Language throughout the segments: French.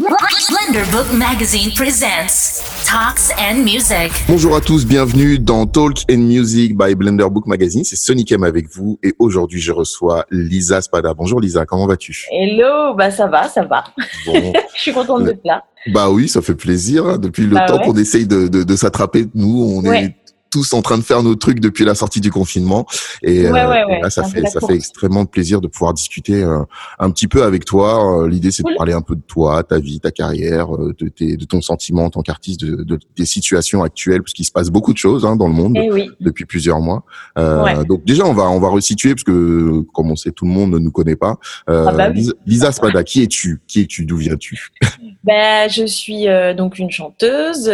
Book Magazine presents Talks and Music. Bonjour à tous, bienvenue dans Talk and Music by Blender Book Magazine. C'est Sonic M avec vous et aujourd'hui je reçois Lisa Spada. Bonjour Lisa, comment vas-tu? Hello, bah ça va, ça va. Bon. je suis contente d'être là. Bah oui, ça fait plaisir. Depuis le bah temps qu'on essaye de, de, de s'attraper, nous, on est tous en train de faire nos trucs depuis la sortie du confinement. Et, euh, là, ça fait ça fait extrêmement plaisir de pouvoir discuter euh, un petit peu avec toi. Euh, l'idée, c'est de parler un peu de toi, ta vie, ta carrière, de, tes, de ton sentiment en tant qu'artiste, de, de, des situations actuelles, parce qu'il se passe beaucoup de choses hein, dans le monde eh depuis plusieurs mois. Donc déjà, on va on va resituer parce que comme on sait, tout le monde ne nous connaît pas. Ah bah Lisa, Spada, qui es-tu? Qui es-tu? D'où viens-tu? Ben, je suis donc une chanteuse,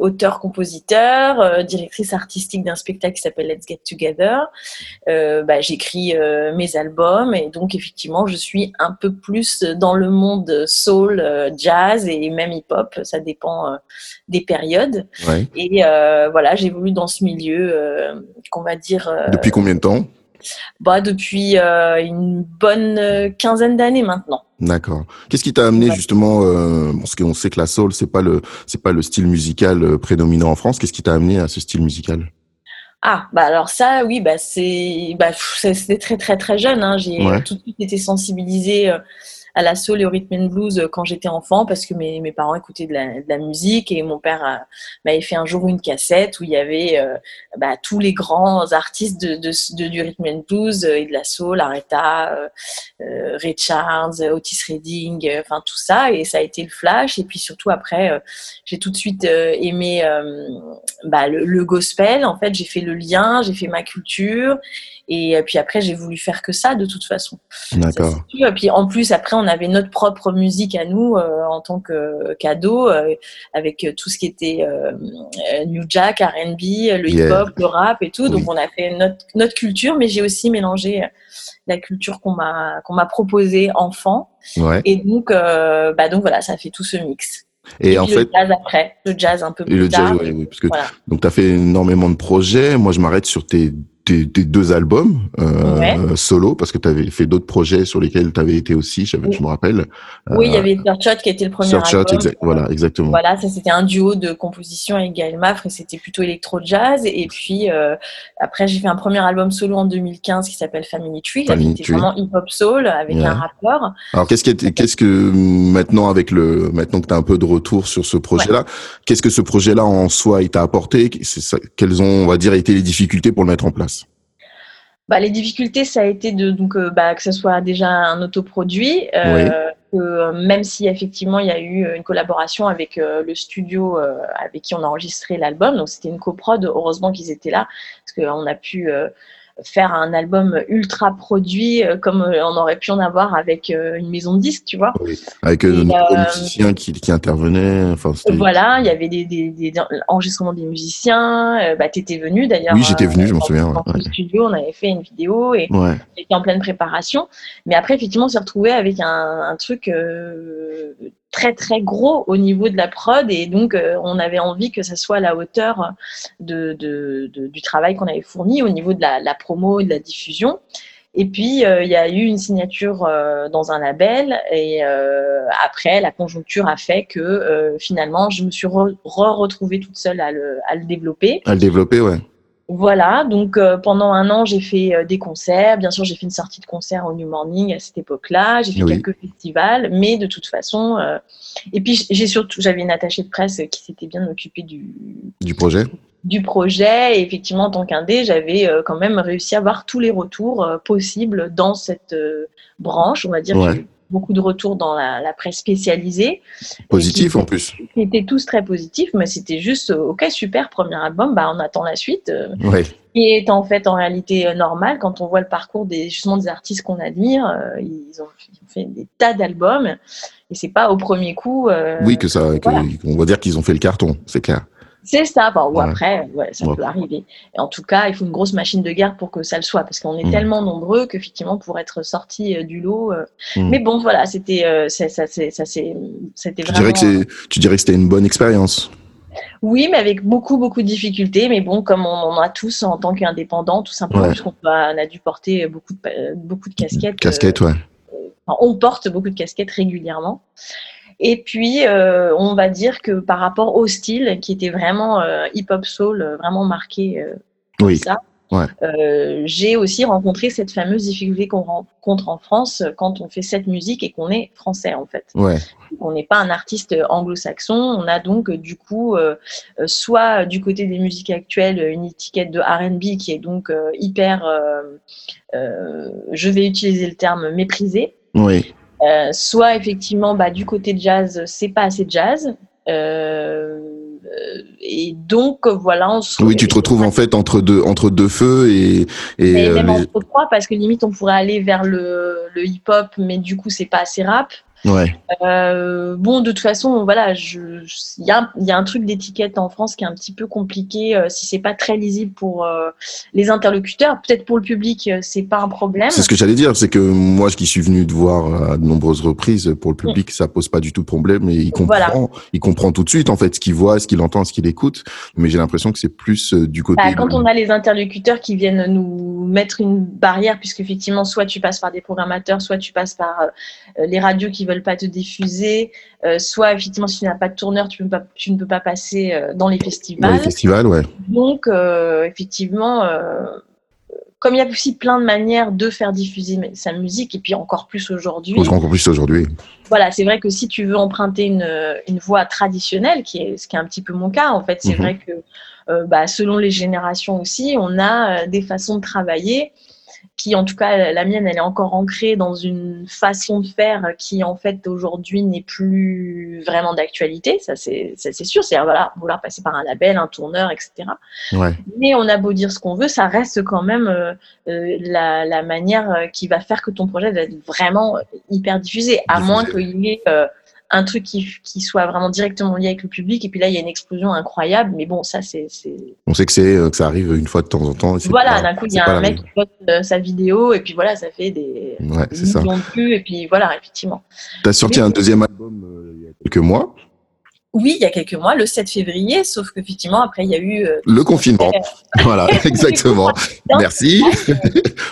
auteur-compositeur directrice artistique d'un spectacle qui s'appelle Let's Get Together. Euh, bah, J'écris euh, mes albums et donc effectivement, je suis un peu plus dans le monde soul, euh, jazz et même hip-hop. Ça dépend des périodes. Et voilà, j'évolue dans ce milieu qu'on va dire. Depuis combien de temps? Bah, depuis une bonne quinzaine d'années maintenant. D'accord. Qu'est-ce qui t'a amené justement, euh, parce qu'on sait que la soul c'est pas le c'est pas le style musical euh, prédominant en France. Qu'est-ce qui t'a amené à ce style musical? Ah bah alors ça oui bah c'est bah c'était très très très jeune. Hein. J'ai tout de suite été sensibilisée. Euh, à la soul et au rhythm and blues euh, quand j'étais enfant parce que mes, mes parents écoutaient de la, musique et mon père m'avait fait un jour une cassette où il y avait euh, bah, tous les grands artistes de, du rhythm and blues euh, et de la soul, Aretha, euh, Ray Charles, Otis Redding, enfin tout ça. Et ça a été le flash. Et puis surtout après j'ai tout de suite aimé bah, le gospel. En fait j'ai fait le lien, j'ai fait ma culture et puis après, j'ai voulu faire que ça de toute façon. D'accord. Et puis en plus, après, on avait notre propre musique à nous euh, en tant que cadeau, euh, avec tout ce qui était euh, New Jack, R&B, le hip-hop, le rap et tout. Donc on a fait notre, notre culture, mais j'ai aussi mélangé la culture qu'on m'a qu'on m'a proposée enfant. Ouais. Et donc, bah donc voilà, ça fait tout ce mix. Et, en fait, le jazz après, le jazz un peu plus et le tard. Jazz, oui, parce que donc tu as fait énormément de projets. Moi, je m'arrête sur tes tes, deux albums euh, solo parce que tu avais fait d'autres projets sur lesquels tu avais été aussi, je, je me rappelle. Oui, il y euh, avait Search qui était le premier Search album. voilà, exactement. Voilà, ça c'était un duo de composition avec Gaël Mafre et c'était plutôt électro-jazz. Et puis euh, après, j'ai fait un premier album solo en 2015 qui s'appelle Family Tree, qui était vraiment hip-hop soul avec un rappeur. Alors qu'est-ce que qu'est-ce que maintenant avec le maintenant que tu as un peu de retour sur ce projet-là, qu'est-ce que ce projet-là en soi il t'a apporté? Quelles ont on va dire été les difficultés pour le mettre en place? Bah, les difficultés, ça a été de, donc, euh, bah, que ce soit déjà un autoproduit, euh, que euh, même si effectivement il y a eu une collaboration avec le studio avec qui on a enregistré l'album, donc c'était une coprod, heureusement qu'ils étaient là, parce qu'on a pu faire un album ultra produit euh, comme euh, on aurait pu en avoir avec euh, une maison de disques, tu vois. Oui. Avec des musiciens qui, qui intervenaient. Enfin, voilà, il y avait des, des, des, enregistrements des musiciens. bah, tu étais venu d'ailleurs. Oui, j'étais venu, je m'en souviens. Dans le studio, on avait fait une vidéo et on était en pleine préparation. Mais après, effectivement, on s'est retrouvé avec un, un truc très très gros au niveau de la prod et donc euh, on avait envie que ça soit à la hauteur de, de, du travail qu'on avait fourni au niveau de la, promo et de la diffusion. Et puis euh, il y a eu une signature euh, dans un label et après la conjoncture a fait que finalement je me suis re, retrouvée toute seule à le, à le développer. À le développer, ouais. Voilà, donc euh, pendant un an, j'ai fait euh, des concerts. Bien sûr, j'ai fait une sortie de concert au New Morning à cette époque-là. J'ai fait quelques festivals, mais de toute façon. Euh, et puis, j'ai surtout, j'avais une attachée de presse qui s'était bien occupée du, du projet. Du projet. Et effectivement, en tant qu'indé, j'avais quand même réussi à avoir tous les retours possibles dans cette branche, on va dire beaucoup de retours dans la, presse spécialisée. Positif en plus. Ils étaient tous très positifs, mais c'était juste, euh, ok, super, premier album, bah, on attend la suite. Euh, ouais. Qui est en fait en réalité euh, normal quand on voit le parcours des, justement des artistes qu'on admire. ils, ont, fait des tas d'albums et c'est pas au premier coup. oui, que ça, on va dire qu'ils ont fait le carton, c'est clair. C'est ça, ou après, ouais, ça peut arriver. Et en tout cas, il faut une grosse machine de guerre pour que ça le soit, parce qu'on est mmh. tellement nombreux qu'effectivement, pour être sorti euh, du lot. Euh, mmh. Mais bon, voilà, c'était euh, ça, ça, ça, c'était tu Dirais que tu dirais que c'était une bonne expérience oui, mais avec beaucoup, beaucoup de difficultés. Mais bon, comme on en a tous en tant qu'indépendant, tout simplement, parce qu'on a dû porter beaucoup de, beaucoup de casquettes. Casquettes, ouais. on porte beaucoup de casquettes régulièrement. Et puis, on va dire que par rapport au style, qui était vraiment hip-hop soul, vraiment marqué oui. ça, euh, j'ai aussi rencontré cette fameuse difficulté qu'on rencontre en France quand on fait cette musique et qu'on est français en fait. On n'est pas un artiste anglo-saxon, on a donc du coup euh, euh, soit du côté des musiques actuelles une étiquette de R&B qui est donc hyper, je vais utiliser le terme méprisé. Oui. Soit effectivement bah, du côté jazz, c'est pas assez jazz. Euh, et donc voilà. On se... Oui, tu te retrouves en fait entre deux entre deux feux et, et même euh, entre trois parce que limite on pourrait aller vers le, le hip-hop, mais du coup c'est pas assez rap. Ouais. Euh, bon, de toute façon, voilà, il y a, y a, un truc d'étiquette en France qui est un petit peu compliqué. Euh, si c'est pas très lisible pour euh, les interlocuteurs, peut-être pour le public, euh, c'est pas un problème. C'est ce que j'allais dire, c'est que moi, qui suis venu te voir à de nombreuses reprises, pour le public, ça pose pas du tout de problème et il comprend, il comprend tout de suite en fait ce qu'il voit, ce qu'il entend, ce qu'il écoute. Mais j'ai l'impression que c'est plus du côté. Bah, quand on a les interlocuteurs qui viennent nous mettre une barrière, puisque effectivement, soit tu passes par des programmateurs, soit tu passes par les radios qui veulent pas te diffuser, euh, soit effectivement si tu n'as pas de tourneur, tu, peux pas, tu ne peux pas passer euh, dans les festivals. Dans les festivals, ouais. Donc euh, effectivement, comme il y a aussi plein de manières de faire diffuser sa musique, et puis encore plus aujourd'hui. Encore plus aujourd'hui. Voilà, c'est vrai que si tu veux emprunter une, une voix traditionnelle, qui est ce qui est un petit peu mon cas, en fait, c'est mhm. vrai que bah, selon les générations aussi, on a des façons de travailler qui en tout cas la mienne elle est encore ancrée dans une façon de faire qui en fait aujourd'hui n'est plus vraiment d'actualité. Ça c'est sûr. C'est voilà vouloir passer par un label un tourneur etc mais on a beau dire ce qu'on veut ça reste quand même euh, euh, la, la, manière qui va faire que ton projet va être vraiment hyper diffusé à moins qu'il y ait euh, un truc qui, qui, soit vraiment directement lié avec le public. Et puis là, il y a une explosion incroyable. Mais bon, ça, c'est. On sait que c'est euh, que ça arrive une fois de temps en temps. Voilà, d'un coup, il y a un mec qui poste euh, sa vidéo et puis voilà, ça fait des ouais, millions de vues. Et puis voilà, effectivement. Tu as sorti un deuxième album euh, il y a quelques mois. Oui, il y a quelques mois, le 7 février, sauf qu'effectivement, après, il y a eu... Euh, le confinement. voilà, exactement. Merci.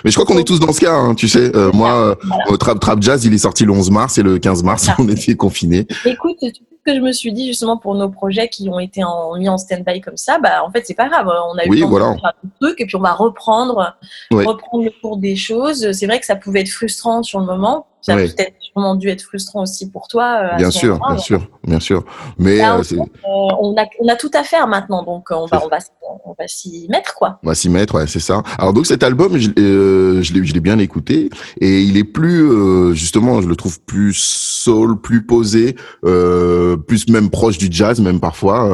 Mais je crois qu'on est tous dans ce cas, hein, tu sais. Euh, moi, euh, Trap, Trap Jazz, il est sorti le 11 mars et le 15 mars, on était confinés. Écoute, ce que je me suis dit justement pour nos projets qui ont été en, mis en stand-by comme ça, bah, en fait, c'est pas grave. On a eu oui, le voilà. de faire un truc et puis on va reprendre, reprendre le cours des choses. C'est vrai que ça pouvait être frustrant sur le moment. Ça a peut-être sûrement dû être frustrant aussi pour toi. Euh, bien sûr, bien sûr, bien sûr. Mais euh, euh, on, a, on a tout à faire maintenant, donc on va, on va, on va s'y mettre, quoi. On va s'y mettre, ouais, c'est ça. Alors donc cet album, je, euh, je l'ai bien écouté et il est plus, justement, je le trouve plus soul, plus posé, plus même proche du jazz, même parfois.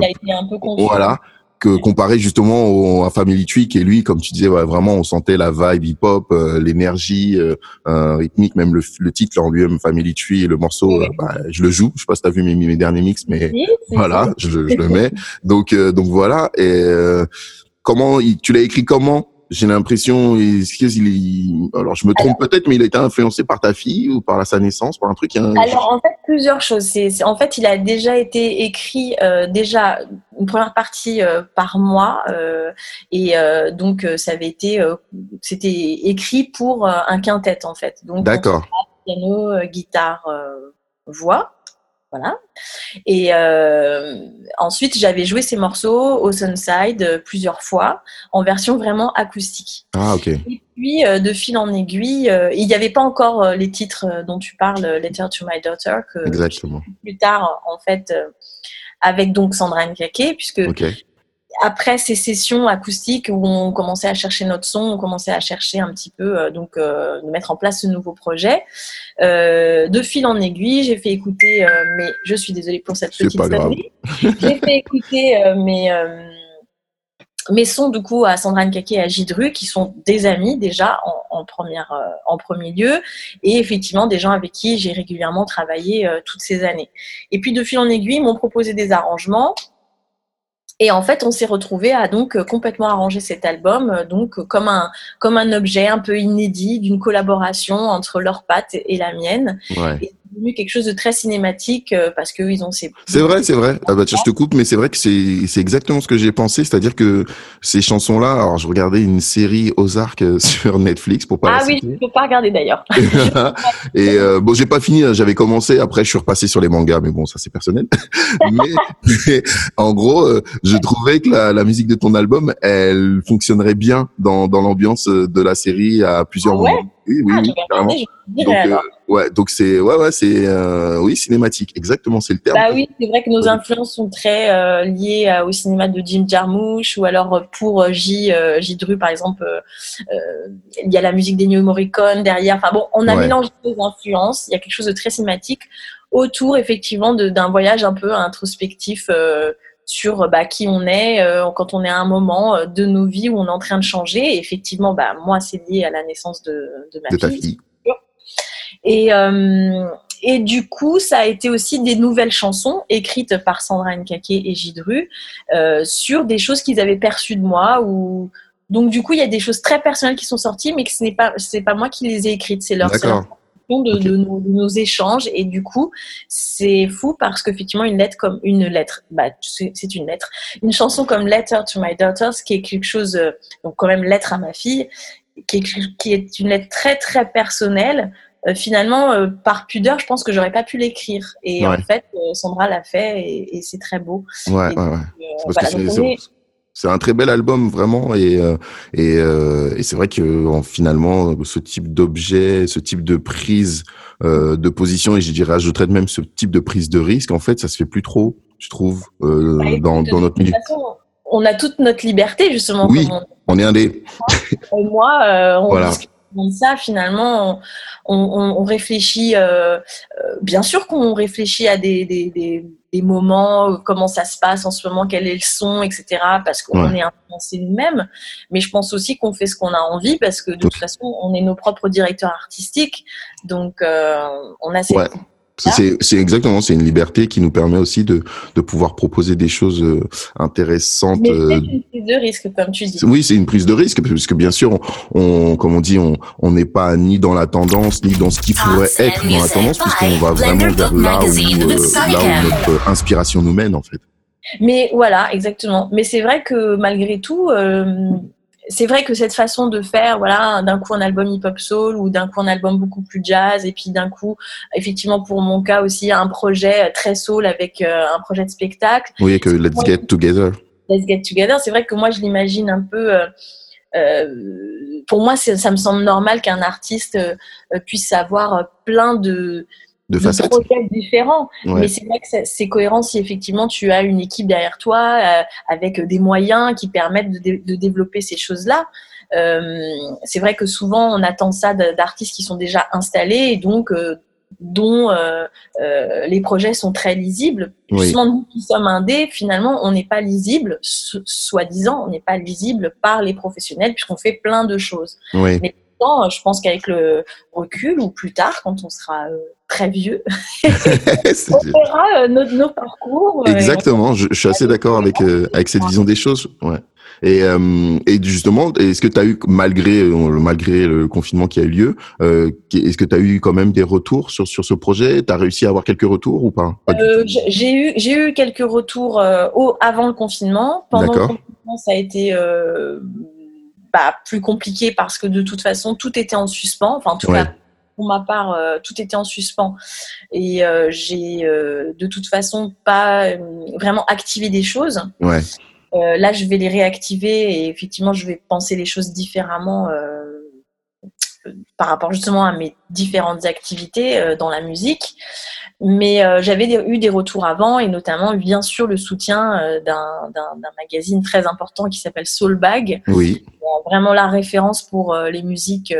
il a été un peu confus. Voilà que comparé justement au, à Family Tree qui est lui comme tu disais vraiment on sentait la vibe hip hop euh, l'énergie euh, euh, rythmique même le, le titre en lui-même Family Tree le morceau bah, je le joue. Je sais pas si t'as vu mes, mes derniers mix mais voilà je, je, le mets. Donc donc voilà. Et comment tu l'as écrit comment? J'ai l'impression, il, alors je me trompe peut-être, mais il a été influencé par ta fille ou par sa naissance, par un truc. Alors en fait plusieurs choses. C'est, en fait, il a déjà été écrit euh, déjà une première partie euh, par mois euh, et donc ça avait été, c'était écrit pour un quintet en fait. Donc d'accord. Piano, guitare, voix. Voilà. Et euh, ensuite, j'avais joué ces morceaux au Sunside euh, plusieurs fois en version vraiment acoustique. Ah, ok. Et puis, euh, de fil en aiguille, il n'y avait pas encore les titres dont tu parles, Letter to My Daughter, que Exactement. plus tard, en fait, avec donc Sandra Nkake, puisque après ces sessions acoustiques où on commençait à chercher notre son, on commençait à chercher un petit peu euh, donc euh, de mettre en place ce nouveau projet. Euh, de fil en aiguille, j'ai fait écouter, mais je suis désolée pour cette petite sonnerie. j'ai fait écouter mes mes sons du coup à Sandra Nkake et à Gidru qui sont des amis déjà en, première en premier lieu et effectivement des gens avec qui j'ai régulièrement travaillé toutes ces années. Et puis de fil en aiguille, ils m'ont proposé des arrangements et en fait, on s'est retrouvé à donc euh, complètement arranger cet album, euh, donc euh, comme un comme un objet un peu inédit d'une collaboration entre leur patte et la mienne. Ouais. Et devenu quelque chose de très cinématique parce que ils ont ces. C'est vrai, c'est vrai. Ah bah tiens, je te coupe, mais c'est vrai que c'est c'est exactement ce que j'ai pensé, c'est-à-dire que ces chansons-là. Alors, je regardais une série Ozark sur Netflix pour pas. Ah oui, je peux pas regarder d'ailleurs. et bon, j'ai pas fini. Hein, j'avais commencé. Après, je suis repassé sur les mangas, mais bon, ça c'est personnel. mais, en gros, je trouvais que la, la musique de ton album, elle fonctionnerait bien dans dans l'ambiance de la série à plusieurs ah moments. Oui, oui, ah, oui, donc, euh, ouais, donc c'est ouais, ouais, c'est euh, oui, cinématique, exactement, c'est le terme. Bah oui, c'est vrai que nos influences sont très euh, liées au cinéma de Jim Jarmusch ou alors pour J J Dru par exemple, il y a la musique d'Ennio Morricone derrière. Enfin bon, on a mélangé nos influences. Il y a quelque chose de très cinématique autour effectivement d'un voyage un peu introspectif sur bah, qui on est euh, quand on est à un moment euh, de nos vies où on est en train de changer. Et effectivement, bah, moi, c'est lié à la naissance de, de ma de fille. Et, euh, et du coup, ça a été aussi des nouvelles chansons écrites par Sandra Nkake et Gidru euh, sur des choses qu'ils avaient perçues de moi. Ou... Donc, du coup, il y a des choses très personnelles qui sont sorties, mais que ce n'est pas, c'est pas moi qui les ai écrites, c'est leur, de, nos, échanges. Et du coup c'est fou parce qu'effectivement une lettre comme une lettre bah c'est une lettre. Une chanson comme Letter to My Daughters qui est quelque chose euh, donc quand même lettre à ma fille qui est, qui est une lettre très très personnelle. Euh, finalement euh, par pudeur je pense que j'aurais pas pu l'écrire. Et en fait Sandra l'a fait et, c'est très beau. Ouais, ouais, ouais c'est un très bel album vraiment et euh, et, euh, et c'est vrai que finalement ce type d'objet, ce type de prise euh, de position et je dirais ajouterais même ce type de prise de risque en fait ça se fait plus trop je trouve euh, bah, dans, dans notre milieu. on a toute notre liberté justement. Oui, on... est un des. moi, euh, on voilà ça, finalement, on, on, on réfléchit, euh, euh, bien sûr qu'on réfléchit à des, des, des, des, moments, euh, comment ça se passe en ce moment, quel est le son, etc., parce qu'on est influencé nous-mêmes. Mais je pense aussi qu'on fait ce qu'on a envie, parce que de toute façon, on est nos propres directeurs artistiques. Donc, euh, on a cette c'est exactement, c'est une liberté qui nous permet aussi de, de pouvoir proposer des choses euh, intéressantes. Mais c'est euh, une prise de risque, comme tu dis. Oui, c'est une prise de risque, parce que bien sûr, on, comme on dit, on n'est pas ni dans la tendance, ni dans ce qui pourrait être dans la tendance, puisqu'on va vraiment vers là où, euh, là où notre inspiration nous mène, en fait. Mais voilà, exactement. Mais c'est vrai que malgré tout, c'est vrai que cette façon de faire, voilà, d'un coup un album hip-hop soul ou d'un coup un album beaucoup plus jazz et puis d'un coup, effectivement pour mon cas aussi, un projet très soul avec euh, un projet de spectacle. Oui, que Let's Get Together. Let's Get Together, c'est vrai que moi je l'imagine un peu. Euh, euh pour moi, ça me semble normal qu'un artiste euh, puisse avoir plein de de, de projets différents. Mais c'est vrai que c'est cohérent si effectivement tu as une équipe derrière toi euh, avec des moyens qui permettent de, de développer ces choses-là. Euh, c'est vrai que souvent on attend ça d'artistes qui sont déjà installés et donc euh, dont euh, euh, les projets sont très lisibles. Justement, nous qui sommes indés, finalement, on n'est pas lisible, soi-disant, on n'est pas lisible par les professionnels puisqu'on fait plein de choses. Oui. Mais je pense qu'avec le recul ou plus tard, quand on sera très vieux. on verra euh, nos, parcours. Euh, Exactement, je, je, suis assez d'accord avec, euh, avec cette vision des choses. Ouais. Et, et justement, est-ce que tu as eu, malgré, malgré le confinement qui a eu lieu, est-ce que tu as eu quand même des retours sur, sur ce projet? Tu as réussi à avoir quelques retours ou pas, J'ai eu, j'ai eu quelques retours au, avant le confinement. Pendant le confinement, ça a été bah, plus compliqué parce que de toute façon, tout était en suspens. Enfin, en tout cas, pour ma part, euh, tout était en suspens. Et euh, j'ai euh, de toute façon pas vraiment activé des choses. Ouais. là, je vais les réactiver et effectivement, je vais penser les choses différemment par rapport justement à mes différentes activités dans la musique. Mais j'avais eu des retours avant et notamment bien sûr le soutien d'un magazine très important qui s'appelle Soulbag. Oui. Vraiment la référence pour les musiques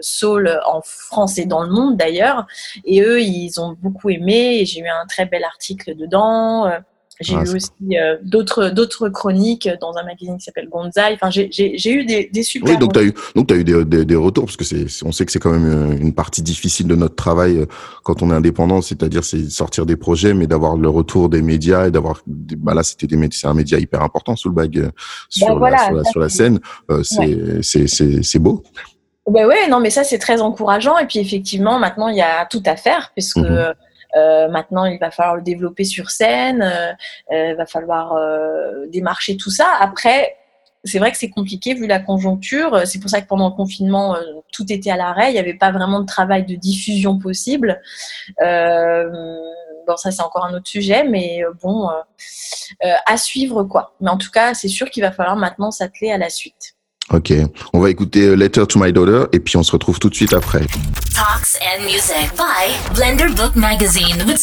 soul en France et dans le monde d'ailleurs. Et eux, ils ont beaucoup aimé. Et j'ai eu un très bel article dedans. Euh, j'ai ah, eu aussi euh, d'autres d'autres chroniques dans un magazine qui s'appelle Gonzai. Enfin, j'ai eu des, des super. Oui, donc tu as eu donc as eu des, des, des retours parce que c'est on sait que c'est quand même euh, une partie difficile de notre travail quand on est indépendant, c'est-à-dire c'est sortir des projets, mais d'avoir le retour des médias et d'avoir bah là c'était des c'est un média hyper important sous le bag sur, la, sur, la, sur, la, scène. c'est c'est c'est beau. Ben ouais, non, mais ça c'est très encourageant. Et puis effectivement, maintenant il y a tout à faire puisque mhm. Euh, maintenant il va falloir le développer sur scène, euh, il va falloir démarcher tout ça. Après, c'est vrai que c'est compliqué vu la conjoncture. C'est pour ça que pendant le confinement, tout était à l'arrêt. Il n'y avait pas vraiment de travail de diffusion possible. bon, ça c'est encore un autre sujet, mais bon, à suivre quoi. Mais en tout cas, c'est sûr qu'il va falloir maintenant s'atteler à la suite. Ok, on va écouter euh, Letter to My Daughter et puis on se retrouve tout de suite après. Talks and Music by Blender Book Magazine with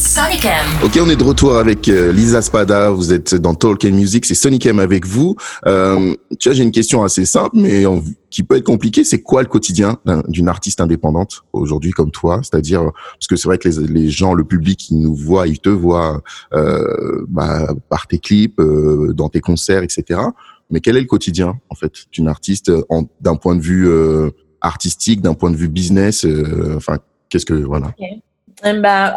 Sonicam. Ok, on est de retour avec euh, Lisa Spada. Vous êtes dans Talk and Music. C'est Sonic M avec vous. Euh, tu vois, j'ai une question assez simple, mais qui peut être compliquée. C'est quoi le quotidien d'une artiste indépendante aujourd'hui comme toi? C'est-à-dire parce que c'est vrai que les, les, gens, le public, ils nous voient, ils te voient euh, bah, par tes clips, euh, dans tes concerts, etc. Mais quel est le quotidien en fait d'une artiste d'un point de vue euh, artistique, d'un point de vue business Enfin, qu'est-ce que voilà euh, bah,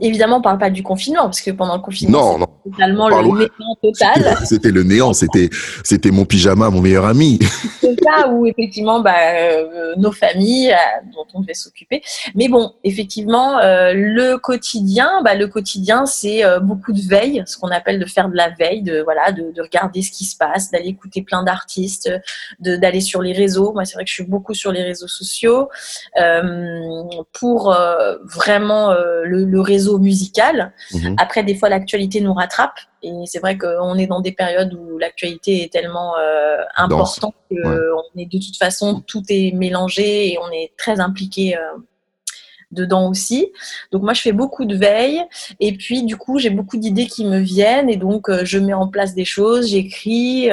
évidemment, on parle pas du confinement, parce que pendant le confinement, c'était totalement le néant total. C'était le néant, c'était, c'était mon pyjama, mon meilleur ami. C'est là où effectivement bah, euh, nos familles euh, dont on devait s'occuper. Mais bon, effectivement, euh, le quotidien, bah, le quotidien, c'est beaucoup de veille, ce qu'on appelle de faire de la veille, de voilà, de, de regarder ce qui se passe, d'aller écouter plein d'artistes, d'aller sur les réseaux. Moi, c'est vrai que je suis beaucoup sur les réseaux sociaux pour vraiment le, le, réseau musical. Mhm. Après, des fois, l'actualité nous rattrape. Et c'est vrai qu'on est dans des périodes où l'actualité est tellement euh, importante qu'on est de toute façon, tout est mélangé et on est très impliqué euh, dedans aussi. Donc moi, je fais beaucoup de veille et puis du coup, j'ai beaucoup d'idées qui me viennent et donc euh, je mets en place des choses, j'écris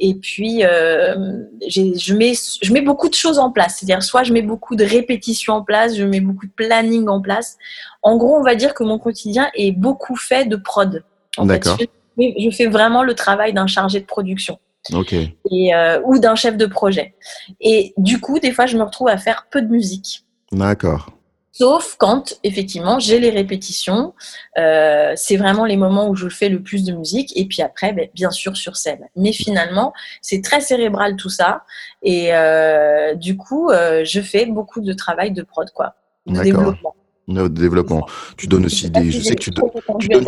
et puis je, mets, je mets beaucoup de choses en place. C'est-à-dire soit je mets beaucoup de répétitions en place, je mets beaucoup de planning en place. En gros, on va dire que mon quotidien est beaucoup fait de prod. D'accord. je, fais vraiment le travail d'un chargé de production. Ok. Et, euh, ou d'un chef de projet. Et du coup, des fois, je me retrouve à faire peu de musique. D'accord. Sauf quand, effectivement, j'ai les répétitions. Euh, c'est vraiment les moments où je fais le plus de musique. Et puis après, ben, bien sûr, sur scène. Mais finalement, c'est très cérébral tout ça. Et euh, du coup, je fais beaucoup de travail de prod, quoi. De développement de développement. Tu donnes aussi des. Je sais que tu, donnes,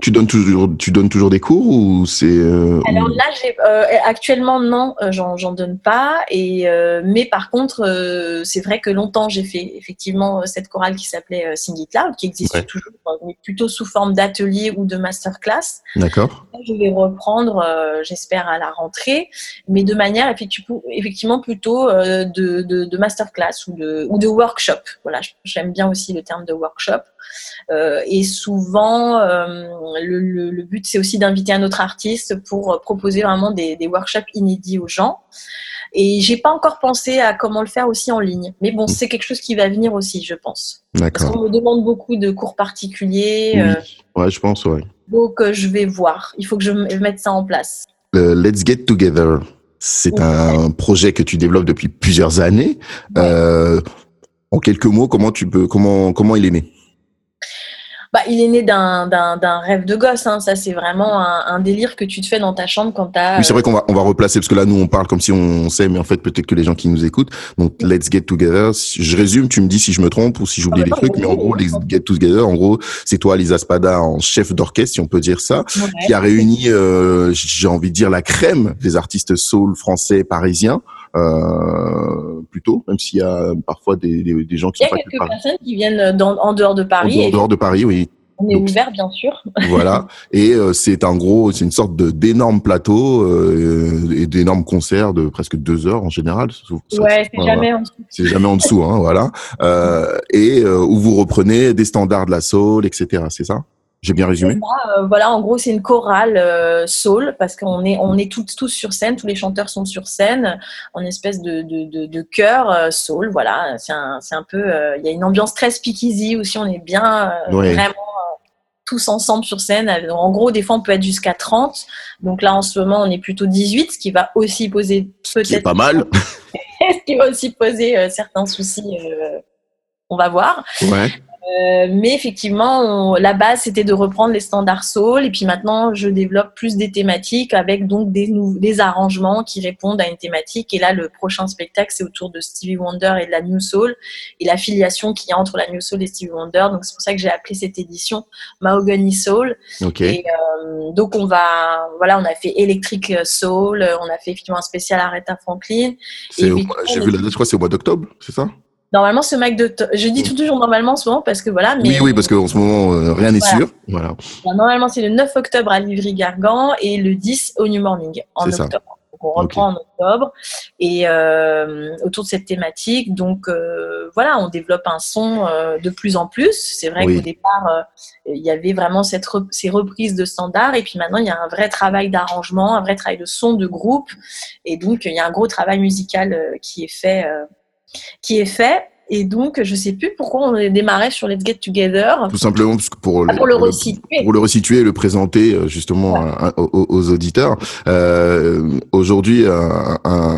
tu, donnes, toujours, tu donnes toujours des cours ou c'est. Euh, Alors là, euh, actuellement non, euh, j'en donne pas. Et mais par contre, c'est vrai que longtemps j'ai fait effectivement cette chorale qui s'appelait Sing It Loud, qui existe toujours, mais plutôt sous forme d'atelier ou de masterclass. D'accord. Je vais reprendre, j'espère à la rentrée, mais de manière effectivement plutôt de, de, masterclass ou de workshop. Voilà, j'aime bien aussi le terme de workshop. Euh, et souvent, euh, le, but, c'est aussi d'inviter un autre artiste pour proposer vraiment des, workshops inédits aux gens. Et j'ai pas encore pensé à comment le faire aussi en ligne. Mais bon, c'est quelque chose qui va venir aussi, je pense. D'accord. Parce qu'on me demande beaucoup de cours particuliers. Oui. Euh, ouais, je pense, ouais. Donc, je vais voir. Il faut que je mette ça en place. Let's Get Together, c'est un projet que tu développes depuis plusieurs années en quelques mots, comment tu peux, comment, comment il est né? Bah, il est né d'un rêve de gosse. Hein. Ça, c'est vraiment un, délire que tu te fais dans ta chambre quand tu as. Oui, c'est vrai qu'on va, on va replacer, parce que là, nous, on parle comme si on sait, mais en fait, peut-être que les gens qui nous écoutent. Donc, Let's Get Together. Je résume, tu me dis si je me trompe ou si j'oublie ah, des trucs, mais en gros, Let's Get Together, en gros, c'est toi, Lisa Spada, en chef d'orchestre, si on peut dire ça, qui a réuni, euh, j'ai envie de dire, la crème des artistes soul français parisiens. Euh, plutôt, même s'il y a parfois des, des, des gens qui sont Il y a quelques personnes qui viennent en dehors de Paris. En dehors de Paris, oui. On est ouvert, bien sûr. voilà. Et euh, c'est un gros, c'est une sorte de d'énorme plateau euh, et d'énormes concerts de presque deux heures en général. ouais, c'est jamais en dessous. C'est jamais en dessous, hein, voilà. Euh, et euh, où vous reprenez des standards de la soul, etc. C'est ça? J'ai bien résumé. Euh, voilà, en gros, c'est une chorale euh, soul parce qu'on est on est tous tous sur scène, tous les chanteurs sont sur scène, en espèce de de, de, chœur euh, soul. Voilà, c'est un c'est un peu, il y a une ambiance très speakeasy aussi. On est bien vraiment tous ensemble sur scène. En gros, des fois, on peut être jusqu'à 30. Donc là, en ce moment, on est plutôt 18, ce qui va aussi poser peut-être. pas mal. ce qui va aussi poser certains soucis. on va voir. Ouais. Euh, mais effectivement, la base c'était de reprendre les standards soul et puis maintenant je développe plus des thématiques avec donc des, des arrangements qui répondent à une thématique. Et là, le prochain spectacle c'est autour de Stevie Wonder et de la New Soul et l'affiliation qu'il y a entre la New Soul et Stevie Wonder. Donc c'est pour ça que j'ai appelé cette édition Mahogany Soul. Et euh, donc on va, voilà, on a fait Electric Soul, on a fait effectivement un spécial Aretha Franklin. J'ai vu la date, je crois c'est au mois d'octobre, c'est ça? Normalement, ce Mac de. Je dis tout toujours normalement en ce moment parce que voilà. Mais... Oui, oui, parce qu'en ce moment, euh, rien n'est sûr. Voilà. normalement, c'est le 9 octobre à Livry-Gargan et le 10 au New Morning en octobre. Donc, on reprend en octobre et euh, autour de cette thématique. Donc euh, voilà, on développe un son de plus en plus. C'est vrai qu'au départ, il y avait vraiment cette ces reprises de standards et puis maintenant, il y a un vrai travail d'arrangement, un vrai travail de son de groupe et donc il y a un gros travail musical qui est fait qui est fait. Et donc, je sais plus pourquoi on est démarré sur Let's Get Together. Tout simplement parce que pour, ah, pour le, resituer. Pour le resituer et le présenter euh, justement aux, auditeurs. Euh, Aujourd'hui, un, un,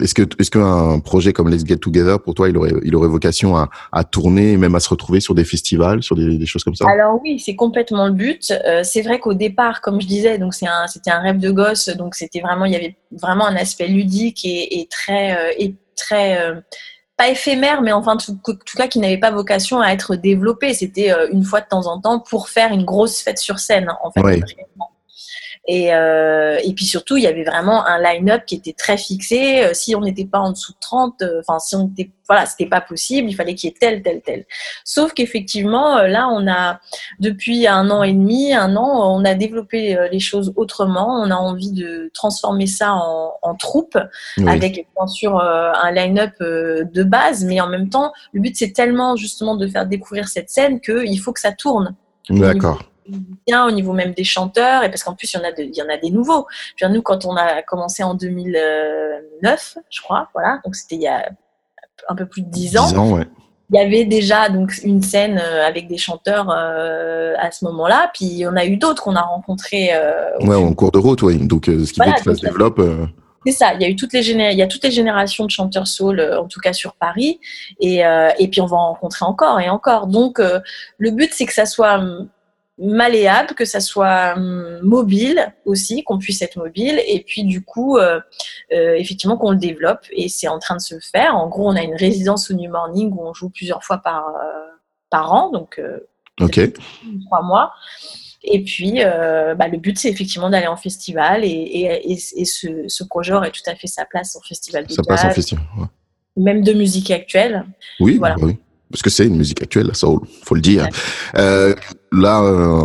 est-ce que est-ce qu'un projet comme Let's Get Together pour toi il aurait il aurait vocation à, à tourner même à se retrouver sur des festivals sur des, des choses comme ça? Alors oui c'est complètement le but euh, c'est vrai qu'au départ comme je disais donc c'était un rêve de gosse donc c'était vraiment il y avait vraiment un aspect ludique et, et très euh, et très euh, pas éphémère, mais enfin, tout, tout cas, qui n'avait pas vocation à être développé. C'était une fois de temps en temps pour faire une grosse fête sur scène, en fait. Et, euh, et puis surtout, il y avait vraiment un line-up qui était très fixé. Euh, si on n'était pas en dessous de 30, euh, enfin, si on était, voilà, c'était pas possible. Il fallait qu'il y ait tel, tel, tel. Sauf qu'effectivement, euh, là, on a, depuis un an et demi, un an, on a développé les choses autrement. On a envie de transformer ça en, en troupe, avec bien sûr un line-up de base, mais en même temps, le but c'est tellement justement de faire découvrir cette scène qu'il faut que ça tourne. D'accord bien au niveau même des chanteurs et parce qu'en plus il y en a il y en a des nouveaux. nous quand on a commencé en 2009, je crois, voilà, donc c'était il y a un peu plus de 10 ans. 10 ans ouais. Il y avait déjà donc une scène euh, avec des chanteurs euh, à ce moment-là, puis on a eu d'autres qu'on a rencontrés. Euh, ouais, en cours de route, oui. Donc ce qui fait que ça se développe. C'est ça. Il y a eu toutes les il y a toutes les générations de chanteurs soul, en tout cas sur Paris, et, et puis on va en rencontrer encore et encore. Donc le but c'est que ça soit malléable, que ça soit hum, mobile aussi, qu'on puisse être mobile, et puis du coup, euh, euh, effectivement, qu'on le développe, et c'est en train de se faire. En gros, on a une résidence au New Morning où on joue plusieurs fois par, euh, par an, donc trois mois. Et puis, bah, le but, c'est effectivement d'aller en festival, et, et, ce, ce, projet aurait tout à fait sa place en festival de Ça passe en festival, Même de musique actuelle. Oui, voilà. Bah oui parce que c'est une musique actuelle, soul, faut le dire. Euh, là, euh,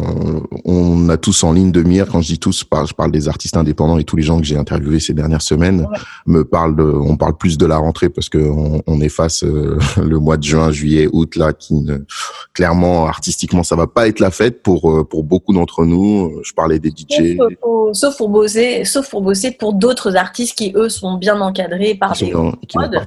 on a tous en ligne de mire. Quand je dis tous, je parle des artistes indépendants et tous les gens que j'ai interviewés ces dernières semaines me parlent. De, on parle plus de la rentrée parce que on, on est face euh, le mois de juin, juillet, août là, qui ne, clairement artistiquement ça va pas être la fête pour euh, pour beaucoup d'entre nous. Je parlais des DJ. Sauf pour, sauf pour bosser, sauf pour bosser pour d'autres artistes qui eux sont bien encadrés par des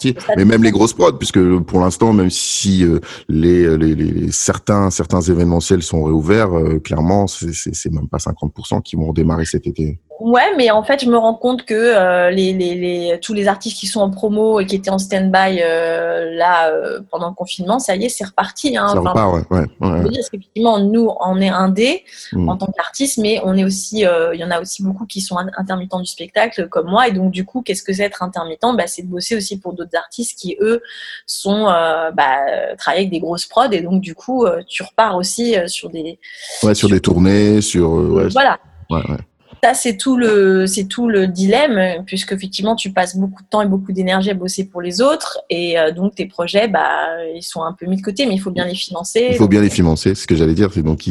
qui Mais même les grosses prods, puisque pour l'instant, même si les, les, les, certains certains événementiels sont réouverts, euh, clairement, c'est même pas 50% qui vont démarrer cet été. Ouais, mais en fait, je me rends compte que euh, les, les, les, tous les artistes qui sont en promo et qui étaient en stand-by euh, là euh, pendant le confinement, ça y est, c'est reparti. Hein. Ça repart, ouais. ouais, ouais. Dire, qu'effectivement, nous, on est indé mm. en tant qu'artiste, mais on est aussi, il y en a aussi beaucoup qui sont intermittents du spectacle, comme moi. Et donc, du coup, qu'est-ce que c'est être intermittent? Bah, C'est de bosser aussi pour d'autres artistes qui, eux, sont bah, travaillent avec des grosses prods. Et donc, du coup, tu repars aussi sur des... Ouais, sur, sur des tournées, sur... voilà. Ouais, ouais ça c'est tout le c'est tout le dilemme puisque effectivement tu passes beaucoup de temps et beaucoup d'énergie à bosser pour les autres et euh, donc tes projets bah ils sont un peu mis de côté mais il faut bien les financer. Il faut bien les financer, c'est ce que j'allais dire, c'est donc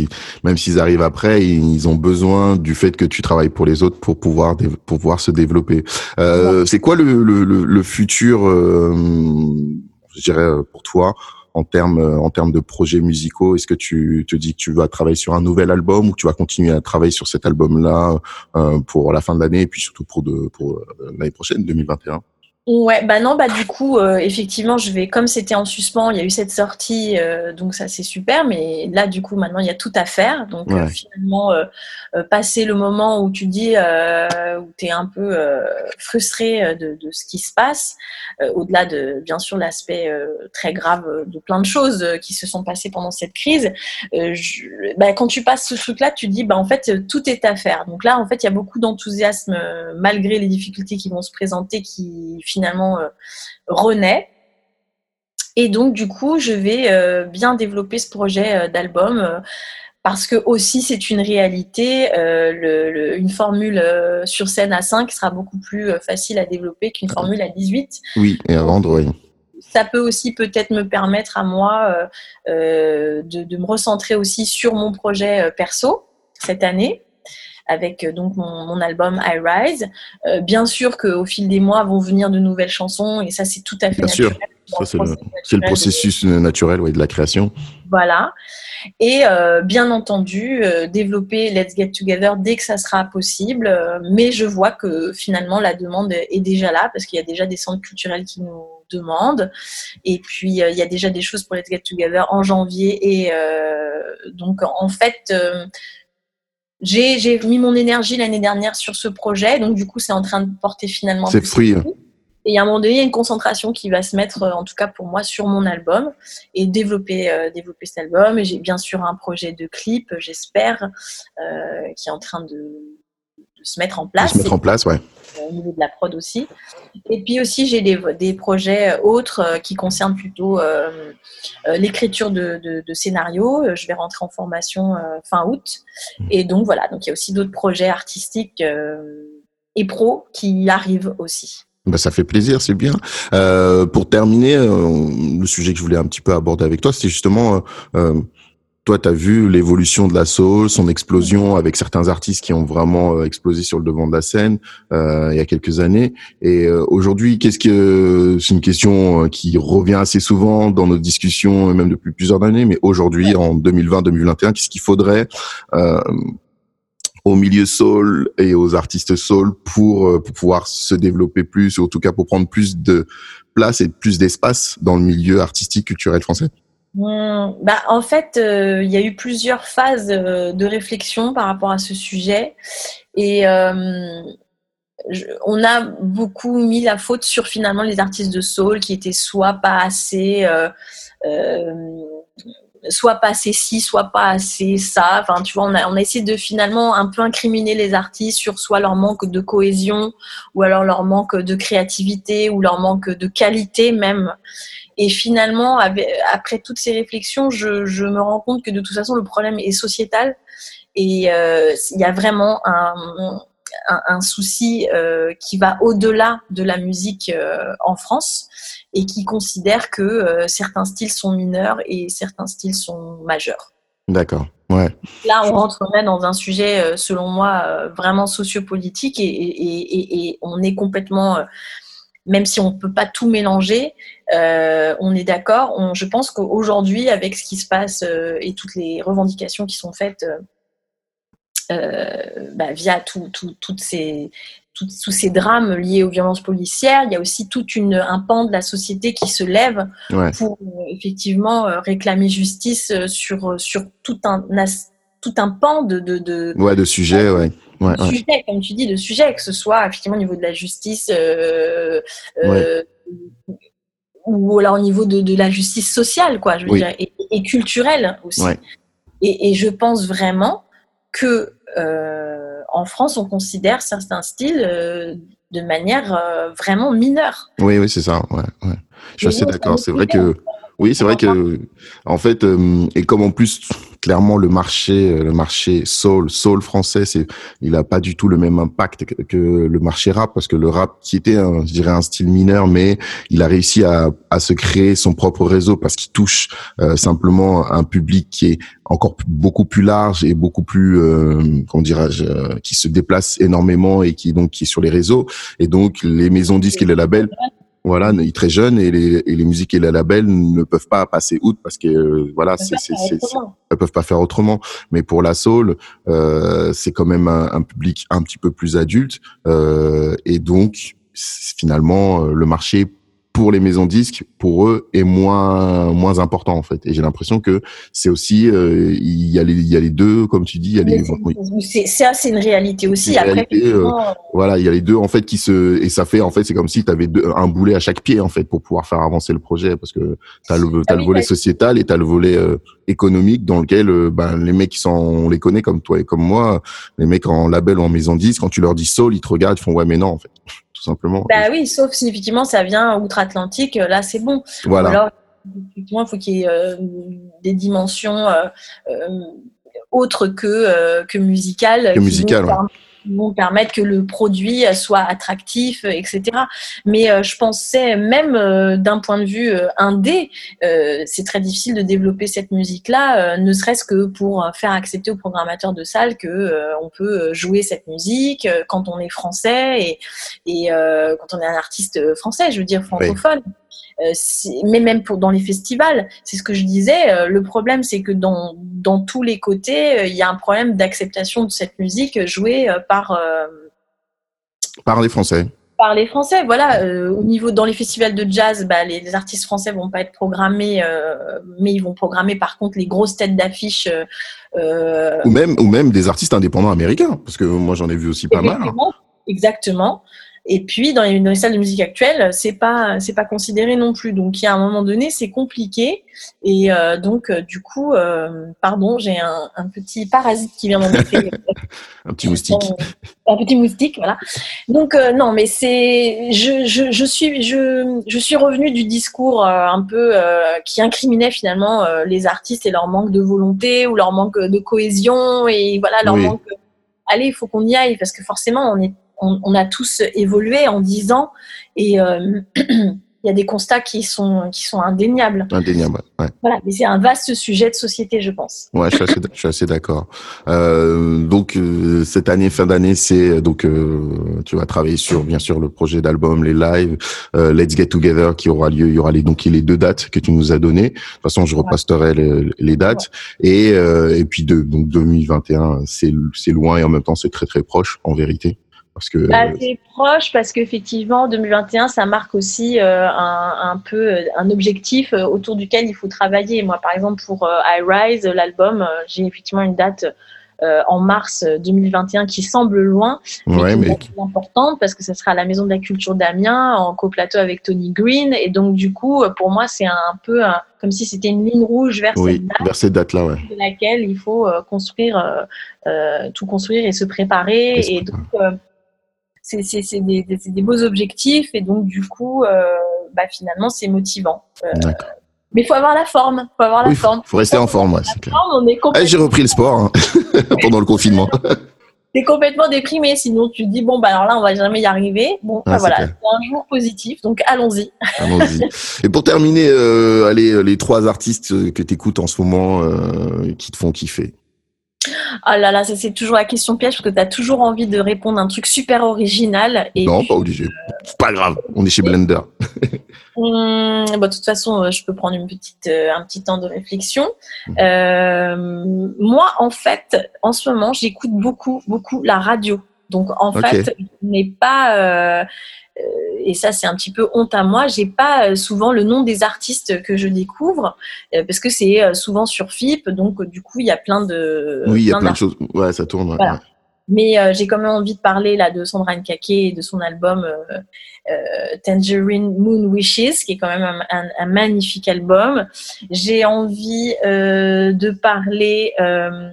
même s'ils arrivent après, ils ont besoin du fait que tu travailles pour les autres pour pouvoir pour pouvoir se développer. Euh, c'est quoi le, le, le futur euh, je dirais pour toi en termes euh, en termes de projets musicaux Est-ce que tu te dis que tu vas travailler sur un nouvel album ou que tu vas continuer à travailler sur cet album-là euh, pour la fin de l'année et puis surtout pour de, pour euh, l'année prochaine 2021 Ouais, bah non, bah du coup, euh, effectivement, je vais, comme c'était en suspens, il y a eu cette sortie, euh, donc ça c'est super, mais là, du coup, maintenant, il y a tout à faire. Donc, euh, finalement, passer le moment où tu dis, où tu es un peu frustré de, de, ce qui se passe, au-delà de, bien sûr, l'aspect très grave de plein de choses qui se sont passées pendant cette crise, je, bah, quand tu passes ce truc-là, tu dis, bah en fait, tout est à faire. Donc là, en fait, il y a beaucoup d'enthousiasme, malgré les difficultés qui vont se présenter, qui finalement, finalement euh, renaît. Et donc, du coup, je vais euh, bien développer ce projet euh, d'album parce que aussi c'est une réalité, une formule sur scène à 5 sera beaucoup plus facile à développer qu'une formule à 18. Oui, et à vendre, oui. Ça peut aussi peut-être me permettre à moi de, de, me recentrer aussi sur mon projet perso cette année avec euh, donc mon, album I Rise. Euh, bien sûr qu'au fil des mois vont venir de nouvelles chansons et ça c'est tout à fait bien naturel. Sûr. c'est le, processus naturel ouais, de la création. Voilà. Et euh, bien entendu, développer Let's Get Together dès que ça sera possible. mais je vois que finalement, la demande est déjà là parce qu'il y a déjà des centres culturels qui nous demandent. Et puis, il y a déjà des choses pour Let's Get Together en janvier. Et donc, en fait, j'ai mis mon énergie l'année dernière sur ce projet, donc du coup, c'est en train de porter finalement ses fruits. Et à un moment donné, il y a une concentration qui va se mettre, en tout cas pour moi, sur mon album et développer, développer cet album. Et j'ai bien sûr un projet de clip, j'espère, qui est en train de se mettre en place. se mettre en place, ouais. Au niveau de la prod aussi. Et puis aussi, j'ai des, des, projets autres euh, qui concernent plutôt euh, euh, l'écriture de, de, de, scénarios. Je vais rentrer en formation fin août. Mmh. Et donc voilà, donc il y a aussi d'autres projets artistiques et pro qui arrivent aussi. Bah, ça fait plaisir, c'est bien. Euh, pour terminer, le sujet que je voulais un petit peu aborder avec toi, c'était justement euh, toi, tu as vu l'évolution de la soul, son explosion avec certains artistes qui ont vraiment euh, explosé sur le devant de la scène euh, il y a quelques années. Et euh, aujourd'hui, qu'est-ce que c'est une question euh, qui revient assez souvent dans nos discussions, même depuis plusieurs années. Mais aujourd'hui, en 2020-2021, qu'est-ce qu'il faudrait euh, au milieu soul et aux artistes soul pour, pour pouvoir se développer plus, ou en tout cas pour prendre plus de place et plus d'espace dans le milieu artistique culturel français? Hmm, bah, en fait, euh, il y a eu plusieurs phases euh, de réflexion par rapport à ce sujet. Et euh, on a beaucoup mis la faute sur finalement les artistes de soul qui étaient soit pas assez. soit pas assez ci, soit pas assez ça. Enfin, tu vois, on a essayé de finalement un peu incriminer les artistes sur soit leur manque de cohésion, ou alors leur manque de créativité, ou leur manque de qualité même. Et finalement, après toutes ces réflexions, je, me rends compte que de toute façon, le problème est sociétal. Et euh, il y a vraiment un, souci euh, qui va au-delà de la musique euh, en France et qui considère que certains styles sont mineurs et certains styles sont majeurs. D'accord. Ouais. Là, on rentre dans un sujet, selon moi, vraiment sociopolitique et, et, et on est complètement même si on ne peut pas tout mélanger, euh, on est d'accord. Je pense qu'aujourd'hui, avec ce qui se passe euh, et toutes les revendications qui sont faites euh, bah, via toutes ces, tous ces drames liés aux violences policières, il y a aussi tout une, un pan de la société qui se lève pour effectivement réclamer justice sur, sur tout, un, tout un pan de, de, de, ouais, de sujets. Ouais ouais, comme tu dis, de sujet, que ce soit effectivement au niveau de la justice euh, euh, ou alors au niveau de, de, la justice sociale, quoi, je veux dire, et, culturelle aussi. Et, et, je pense vraiment que euh, en France, on considère certains styles euh, de manière euh, vraiment mineure. Oui, oui, c'est ça. Ouais, ouais. Je suis assez d'accord. C'est vrai que oui, c'est vrai que en fait, et comme en plus clairement le marché, euh, le marché soul, soul français, c'est, il a pas du tout le même impact que, le marché rap parce que le rap qui était, un, je dirais, un style mineur, mais il a réussi à, à se créer son propre réseau parce qu'il touche euh, simplement un public qui est encore beaucoup plus large et beaucoup plus, euh, comment dirais-je, euh, qui se déplace énormément et qui donc qui est sur les réseaux. Et donc les maisons disques et les labels voilà, il est très jeune et les, et les musiques et les labels ne peuvent pas passer outre parce que euh, voilà, c'est, c'est, elles peuvent pas faire autrement. Mais pour la soul, euh, c'est quand même un, un, public un petit peu plus adulte euh, et donc finalement le marché pour les maisons disques, pour eux, est moins moins important en fait. Et j'ai l'impression que c'est aussi euh, il y a les il y a les deux, comme tu dis, il y a les. C'est ça, c'est une réalité aussi. Après, euh, voilà, il y a les deux en fait qui se et ça fait en fait c'est comme si tu avais un boulet à chaque pied en fait pour pouvoir faire avancer le projet parce que tu as le as le ah volet sociétal et tu as le volet euh, économique dans lequel ben les mecs qui sont on les connaît comme toi et comme moi, les mecs en label ou en maison disque quand tu leur dis soul, ils te regardent, ils font ouais mais non en fait simplement. Bah oui, sauf si effectivement ça vient outre-Atlantique, euh, là c'est bon. Voilà. Alors, effectivement, il faut qu'il y ait euh, des dimensions euh, autres que, que musicales. Que musicales, vont permettre que le produit soit attractif, etc. Mais euh, je pensais même euh, d'un point de vue euh, indé, c'est très difficile de développer cette musique-là, ne serait-ce que pour faire accepter aux programmateurs de salle que on peut jouer cette musique quand on est français et, quand on est un artiste français, je veux dire francophone. Euh, mais même pour dans les festivals, c'est ce que je disais. Euh, le problème, c'est que dans, dans tous les côtés, euh, il y a un problème d'acceptation de cette musique jouée par par les Français. Par les Français, voilà. au niveau dans les festivals de jazz, bah, les, artistes français vont pas être programmés, mais ils vont programmer par contre les grosses têtes d'affiche. ou même ou même des artistes indépendants américains, parce que moi j'en ai vu aussi pas mal. Exactement. Et puis dans les, salles de musique actuelles, c'est pas c'est pas considéré non plus. Donc il y a un moment donné, c'est compliqué. Et euh, donc euh, du coup, euh, pardon, j'ai un, un, petit parasite qui vient m'embêter. un petit moustique. Un petit moustique, voilà. Donc non, mais c'est je, je, je, suis je, je suis revenue du discours un peu qui incriminait finalement les artistes et leur manque de volonté ou leur manque de cohésion et voilà leur manque. Allez, il faut qu'on y aille parce que forcément on est on, a tous évolué en 10 ans et euh, il y a des constats qui sont, qui sont indéniables. Indéniables, ouais. Voilà, mais c'est un vaste sujet de société, je pense. Ouais, je suis assez, d'accord. Euh, donc euh, cette année, fin d'année, c'est donc tu vas travailler sur bien sûr le projet d'album, les lives, Let's Get Together qui aura lieu. Il y aura les donc les deux dates que tu nous as données. De toute façon, je reposterai les, dates et et puis de, donc 2021, c'est c'est loin et en même temps c'est très très proche en vérité. Parce que bah, c'est proche parce qu'effectivement 2021 ça marque aussi euh, un, peu euh, un objectif euh, autour duquel il faut travailler. Moi par exemple pour I Rise l'album j'ai effectivement une date en mars 2021 qui semble loin, mais qui est importante parce que ce sera à la Maison de la Culture d'Amiens en coplateau avec Tony Green. Et donc, du coup, pour moi, c'est un peu comme si c'était une ligne rouge vers cette date. Vers cette date-là, ouais. De laquelle il faut construire, tout construire et se préparer. Et, donc, c'est des, des, beaux objectifs et donc du coup, euh, bah, finalement, c'est motivant. Euh, mais il faut avoir la forme. Faut avoir la forme. Faut rester en forme, ouais, c'est clair. Eh, j'ai repris le sport hein, pendant le confinement. T'es complètement déprimé, sinon tu te dis bon bah alors là on va jamais y arriver. Bon bah, voilà, c'est un jour positif, donc allons-y. Allons-y. Et pour terminer, euh, allez les trois artistes que tu écoutes en ce moment qui te font kiffer. Oh là là, c'est toujours la question piège parce que tu as toujours envie de répondre un truc super original. Et non, pas obligé. Pas grave, on est chez Blender. Hum, de toute façon, euh, je peux prendre une petite, euh, un petit temps de réflexion. Mmh. Euh, moi, en fait, en ce moment, j'écoute beaucoup, beaucoup la radio. Donc, en fait, je n'ai pas, euh, et ça c'est un petit peu honte à moi, j'ai pas euh, souvent le nom des artistes que je découvre euh, parce que c'est souvent sur FIP, donc du coup il y a plein de oui il y a plein de choses, ouais ça tourne. Mais j'ai quand même envie de parler là de Sandra Nkake et de son album Tangerine Moon Wishes, qui est quand même un, magnifique album. J'ai envie de parler euh,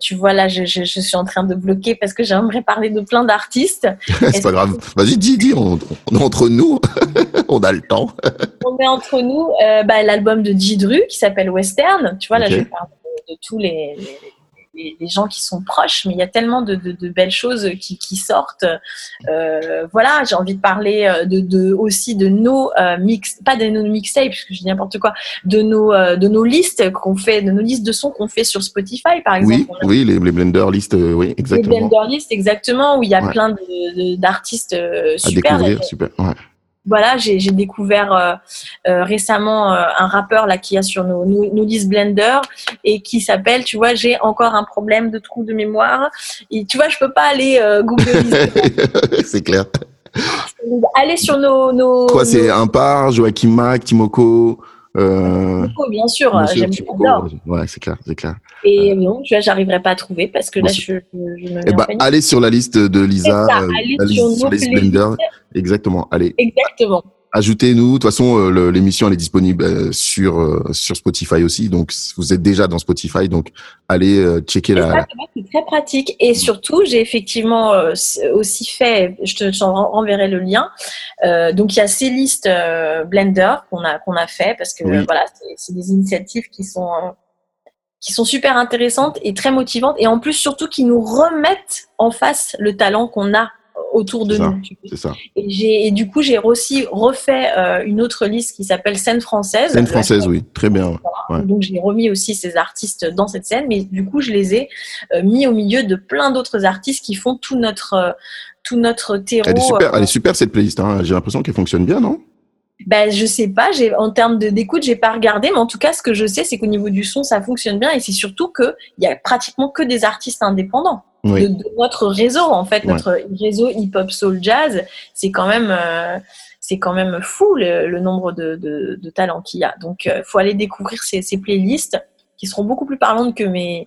tu vois, là, je, je, je, suis en train de bloquer parce que j'aimerais parler de plein d'artistes. c'est pas grave. Vas-y, dis, dis, on, est entre nous. on a le temps. on est entre nous. Euh, bah, L'album de Didru qui s'appelle Western. Tu vois, là, je parle de, tous les, les, gens qui sont proches, mais il y a tellement de, de, de belles choses qui, qui sortent. Euh, voilà, j'ai envie de parler euh, de, de aussi de nos euh, mix, pas de nos mixtapes, parce que je dis n'importe quoi, de nos euh, de nos listes qu'on fait, de nos listes de sons qu'on fait sur Spotify, par exemple. Oui, oui, les, les blender listes, oui, exactement. Les blender listes, exactement, où il y a plein d'artistes super. À découvrir, super. Ouais voilà, j'ai découvert euh, euh, récemment euh, un rappeur là qui a sur nos, nos, listes Blender et qui s'appelle, tu vois, j'ai encore un problème de trou de mémoire. Et tu vois, je peux pas aller Google. c'est clair. Aller sur nos. nos Quoi, c'est Impar, Joachim Mac, Timoko? Euh... bien sûr, j'aime bien. Ouais, c'est clair, c'est clair. Et non, tu vois, j'arriverai pas à trouver parce que là, je, je, me. Eh ben, allez sur la liste de Lisa, allez sur, sur les Blender. Exactement. Allez. Exactement. Ajoutez-nous. De toute façon, euh, l'émission elle est disponible euh, sur euh, sur Spotify aussi. Donc vous êtes déjà dans Spotify, donc allez checker la. C'est très pratique. Et surtout, j'ai effectivement aussi fait. Je te renverrai le lien. donc il y a ces listes Blender qu'on a qu'on a fait parce que voilà, c'est des initiatives qui sont qui sont super intéressantes et très motivantes et en plus surtout qui nous remettent en face le talent qu'on a autour de nous. C'est ça. Et, et, du coup, j'ai aussi refait euh, une autre liste qui s'appelle Scène française. Scène française, oui, très bien. Donc, j'ai remis aussi ces artistes dans cette scène, mais du coup, je les ai euh, mis au milieu de plein d'autres artistes qui font tout notre, euh, tout notre terreau. Elle est super, elle est super cette playlist. Hein. J'ai l'impression qu'elle fonctionne bien, non? Ben, je sais pas, j'ai, en termes de, d'écoute, j'ai pas regardé, mais en tout cas, ce que je sais, c'est qu'au niveau du son, ça fonctionne bien et c'est surtout qu'il y a pratiquement que des artistes indépendants. De, notre réseau, en fait, notre réseau hip-hop soul jazz, c'est quand même, euh, c'est quand même fou le, nombre de, de, de talents qu'il y a. Donc, il euh, faut aller découvrir ces, ces playlists qui seront beaucoup plus parlantes que mes,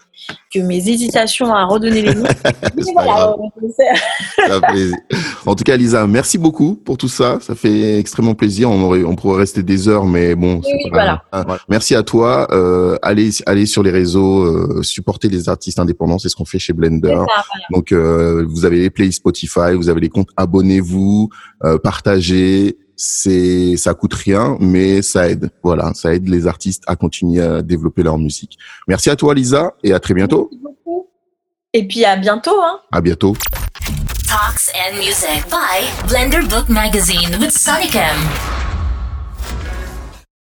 que mes hésitations à redonner les noms. en tout cas, Lisa, merci beaucoup pour tout ça. Ça fait extrêmement plaisir. On, aurait, on pourrait rester des heures, mais bon. voilà. Merci à toi. Euh, allez, allez sur les réseaux, euh, supporter les artistes indépendants. C'est ce qu'on fait chez Blender. Donc, euh, vous avez les playlists Spotify, vous avez les comptes. Abonnez-vous, euh, partagez c'est ça coûte rien, mais ça aide. Voilà, ça aide les artistes à continuer à développer leur musique. Merci à toi, Lisa, et à très bientôt. Merci beaucoup. Et puis à bientôt. Hein. À bientôt. Talks and Music by Blender Book Magazine with Sonicam.